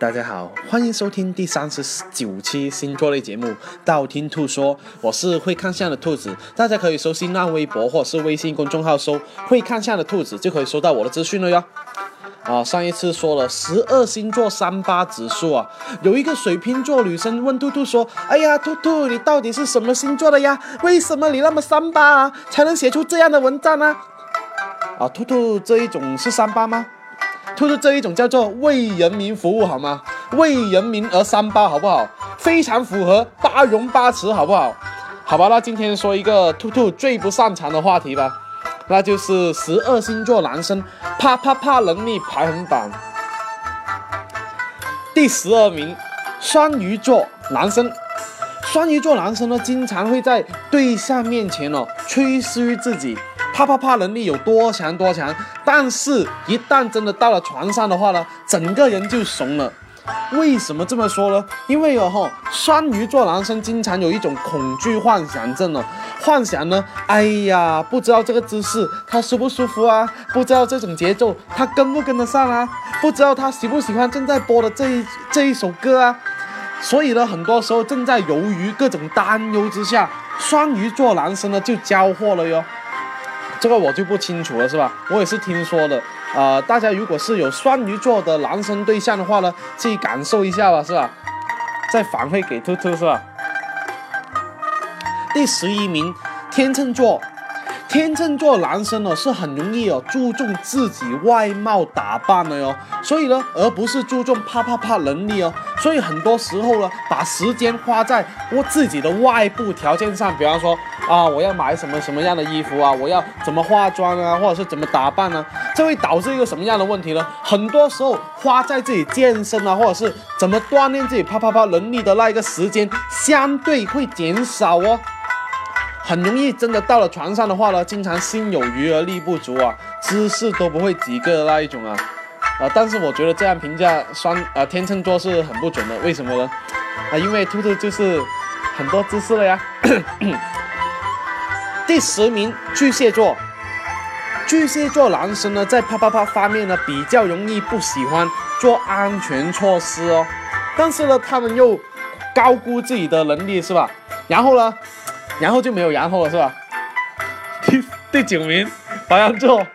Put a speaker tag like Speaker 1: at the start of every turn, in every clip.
Speaker 1: 大家好，欢迎收听第三十九期星座类节目《道听途说》，我是会看相的兔子，大家可以搜新浪微博或是微信公众号搜“会看相的兔子”，就可以收到我的资讯了哟。啊，上一次说了十二星座三八指数啊，有一个水瓶座女生问兔兔说：“哎呀，兔兔，你到底是什么星座的呀？为什么你那么三八啊，才能写出这样的文章呢？”啊，兔兔这一种是三八吗？兔兔这一种叫做为人民服务，好吗？为人民而三八，好不好？非常符合八荣八耻，好不好？好吧，那今天说一个兔兔最不擅长的话题吧，那就是十二星座男生啪啪啪能力排行榜第十二名，双鱼座男生。双鱼座男生呢，经常会在对象面前哦吹嘘自己。啪啪啪能力有多强多强，但是，一旦真的到了床上的话呢，整个人就怂了。为什么这么说呢？因为哦吼，双鱼座男生经常有一种恐惧幻想症哦，幻想呢，哎呀，不知道这个姿势他舒不舒服啊，不知道这种节奏他跟不跟得上啊，不知道他喜不喜欢正在播的这一这一首歌啊，所以呢，很多时候正在由于各种担忧之下，双鱼座男生呢就交货了哟。这个我就不清楚了，是吧？我也是听说的，呃，大家如果是有双鱼座的男生对象的话呢，自己感受一下吧，是吧？再反馈给兔兔，是吧？第十一名，天秤座。天秤座男生呢是很容易哦注重自己外貌打扮的哟，所以呢，而不是注重啪啪啪能力哦，所以很多时候呢，把时间花在我自己的外部条件上，比方说啊，我要买什么什么样的衣服啊，我要怎么化妆啊，或者是怎么打扮呢？这会导致一个什么样的问题呢？很多时候花在自己健身啊，或者是怎么锻炼自己啪啪啪能力的那一个时间，相对会减少哦。很容易，真的到了床上的话呢，经常心有余而力不足啊，姿势都不会及格的那一种啊，啊，但是我觉得这样评价双啊天秤座是很不准的，为什么呢？啊，因为兔兔就是很多姿势了呀。第十名，巨蟹座，巨蟹座男生呢，在啪啪啪方面呢，比较容易不喜欢做安全措施哦，但是呢，他们又高估自己的能力，是吧？然后呢？然后就没有然后了，是吧？第 第九名，白羊座，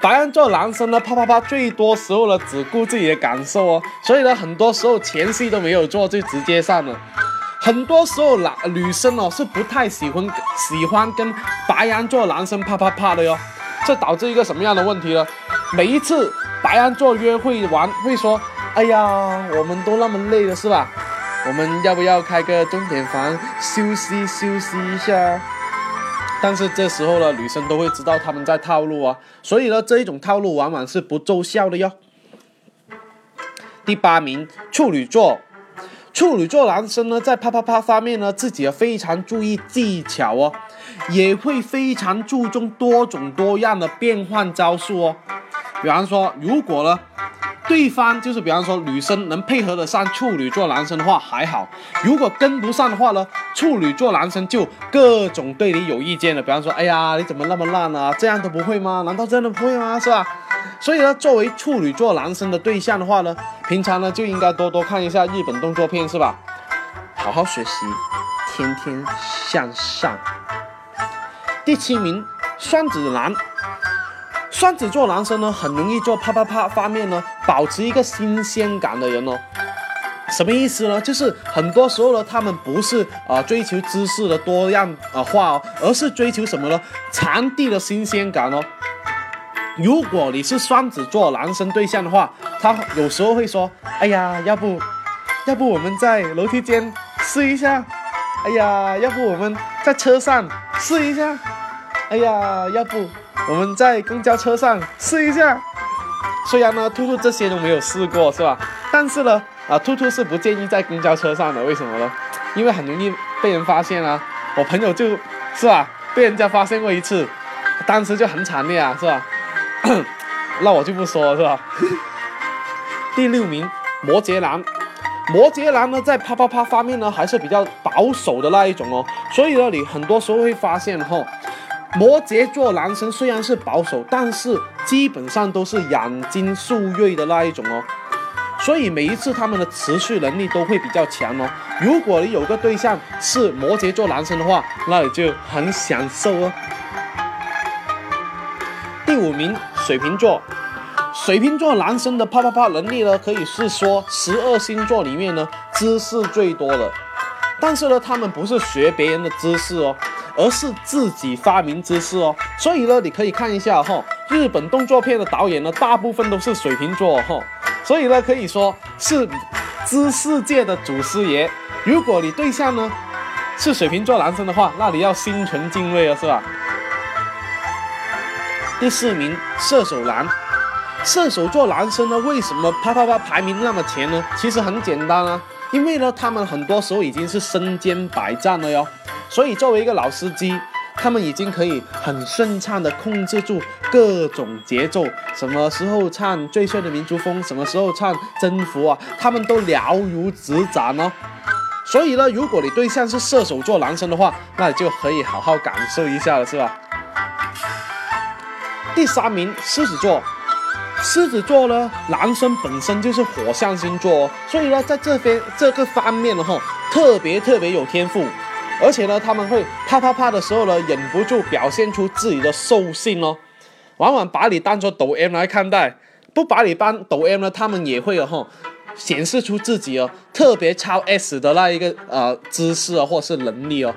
Speaker 1: 白羊座男生呢，啪啪啪，最多时候呢只顾自己的感受哦，所以呢，很多时候前戏都没有做就直接上了。很多时候男女生哦是不太喜欢喜欢跟白羊座男生啪啪啪的哟，这导致一个什么样的问题呢？每一次白羊座约会完会说，哎呀，我们都那么累了，是吧？我们要不要开个钟点房休息休息一下？但是这时候呢，女生都会知道他们在套路啊，所以呢，这一种套路往往是不奏效的哟。第八名，处女座，处女座男生呢，在啪啪啪方面呢，自己也非常注意技巧哦，也会非常注重多种多样的变换招数哦。比方说，如果呢。对方就是，比方说女生能配合得上处女座男生的话还好，如果跟不上的话呢，处女座男生就各种对你有意见了。比方说，哎呀，你怎么那么烂啊？这样都不会吗？难道真的不会吗？是吧？所以呢，作为处女座男生的对象的话呢，平常呢就应该多多看一下日本动作片，是吧？好好学习，天天向上。第七名，双子男。双子座男生呢，很容易做啪啪啪方面呢，保持一个新鲜感的人哦。什么意思呢？就是很多时候呢，他们不是啊追求知识的多样啊化哦，而是追求什么呢？传递的新鲜感哦。如果你是双子座男生对象的话，他有时候会说：“哎呀，要不，要不我们在楼梯间试一下？哎呀，要不我们在车上试一下？哎呀，要不？”我们在公交车上试一下，虽然呢，兔兔这些都没有试过，是吧？但是呢，啊，兔兔是不建议在公交车上的，为什么呢？因为很容易被人发现啊。我朋友就是，吧？被人家发现过一次，当时就很惨烈啊，是吧？那我就不说了，是吧？第六名，摩羯男。摩羯男呢，在啪啪啪方面呢，还是比较保守的那一种哦。所以呢，你很多时候会发现哈。摩羯座男生虽然是保守，但是基本上都是养精蓄锐的那一种哦。所以每一次他们的持续能力都会比较强哦。如果你有个对象是摩羯座男生的话，那你就很享受哦。第五名，水瓶座。水瓶座男生的啪啪啪能力呢，可以是说十二星座里面呢知识最多的。但是呢，他们不是学别人的知识哦，而是自己发明知识哦。所以呢，你可以看一下哈，日本动作片的导演呢，大部分都是水瓶座哈。所以呢，可以说是知识界的祖师爷。如果你对象呢是水瓶座男生的话，那你要心存敬畏了，是吧？第四名，射手男。射手座男生呢，为什么啪啪啪排名那么前呢？其实很简单啊，因为呢，他们很多时候已经是身兼百战了哟。所以作为一个老司机，他们已经可以很顺畅的控制住各种节奏，什么时候唱最炫的民族风，什么时候唱征服啊，他们都了如指掌哦。所以呢，如果你对象是射手座男生的话，那你就可以好好感受一下了，是吧？第三名，狮子座。狮子座呢，男生本身就是火象星座，所以呢，在这边这个方面的话，特别特别有天赋，而且呢，他们会啪啪啪的时候呢，忍不住表现出自己的兽性哦，往往把你当做抖 M 来看待，不把你当抖 M 呢，他们也会哦，显示出自己哦，特别超 S 的那一个呃姿势啊，或是能力哦。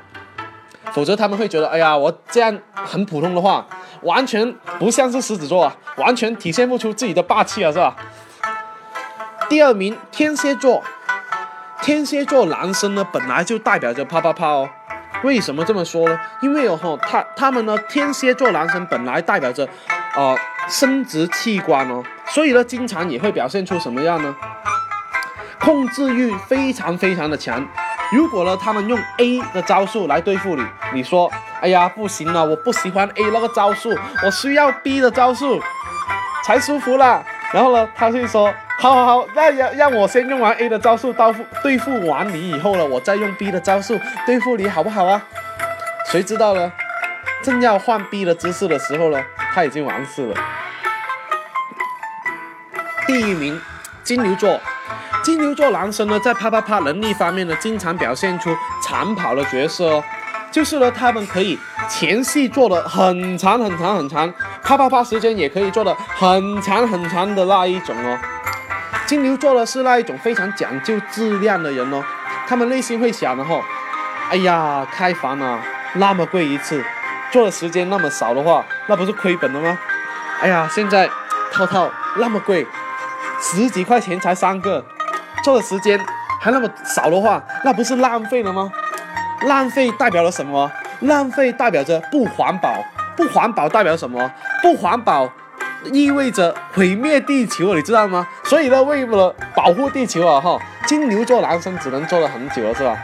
Speaker 1: 否则他们会觉得，哎呀，我这样很普通的话，完全不像是狮子座啊，完全体现不出自己的霸气啊，是吧？第二名，天蝎座，天蝎座男生呢，本来就代表着啪啪啪哦。为什么这么说呢？因为哦，他他们呢，天蝎座男生本来代表着，呃，生殖器官哦，所以呢，经常也会表现出什么样呢？控制欲非常非常的强。如果呢，他们用 A 的招数来对付你，你说，哎呀，不行了，我不喜欢 A 那个招数，我需要 B 的招数才舒服啦。然后呢，他就说，好好好，那让让我先用完 A 的招数到付对付完你以后呢，我再用 B 的招数对付你好不好啊？谁知道呢？正要换 B 的姿势的时候呢，他已经完事了。第一名，金牛座。金牛座男生呢，在啪啪啪能力方面呢，经常表现出长跑的角色哦，就是呢，他们可以前戏做的很长很长很长，啪啪啪时间也可以做的很长很长的那一种哦。金牛座呢是那一种非常讲究质量的人哦，他们内心会想的哈，哎呀，开房啊那么贵一次，做的时间那么少的话，那不是亏本了吗？哎呀，现在套套那么贵，十几块钱才三个。做的时间还那么少的话，那不是浪费了吗？浪费代表了什么？浪费代表着不环保，不环保代表什么？不环保意味着毁灭地球，你知道吗？所以呢，为了保护地球啊，哈，金牛座男生只能做了很久了，是吧？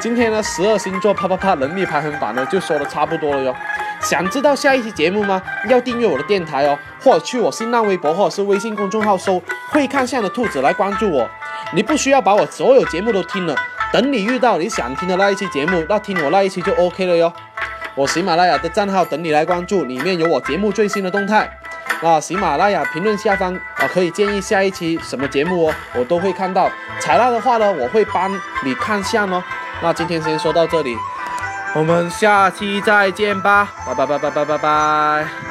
Speaker 1: 今天呢，十二星座啪啪啪能力排行榜呢，就说的差不多了哟。想知道下一期节目吗？要订阅我的电台哦，或者去我新浪微博或者是微信公众号搜“会看相的兔子”来关注我。你不需要把我所有节目都听了，等你遇到你想听的那一期节目，那听我那一期就 OK 了哟。我喜马拉雅的账号等你来关注，里面有我节目最新的动态。那喜马拉雅评论下方啊，可以建议下一期什么节目哦，我都会看到。采纳的话呢，我会帮你看相哦。那今天先说到这里，我们下期再见吧，拜拜拜拜拜拜拜。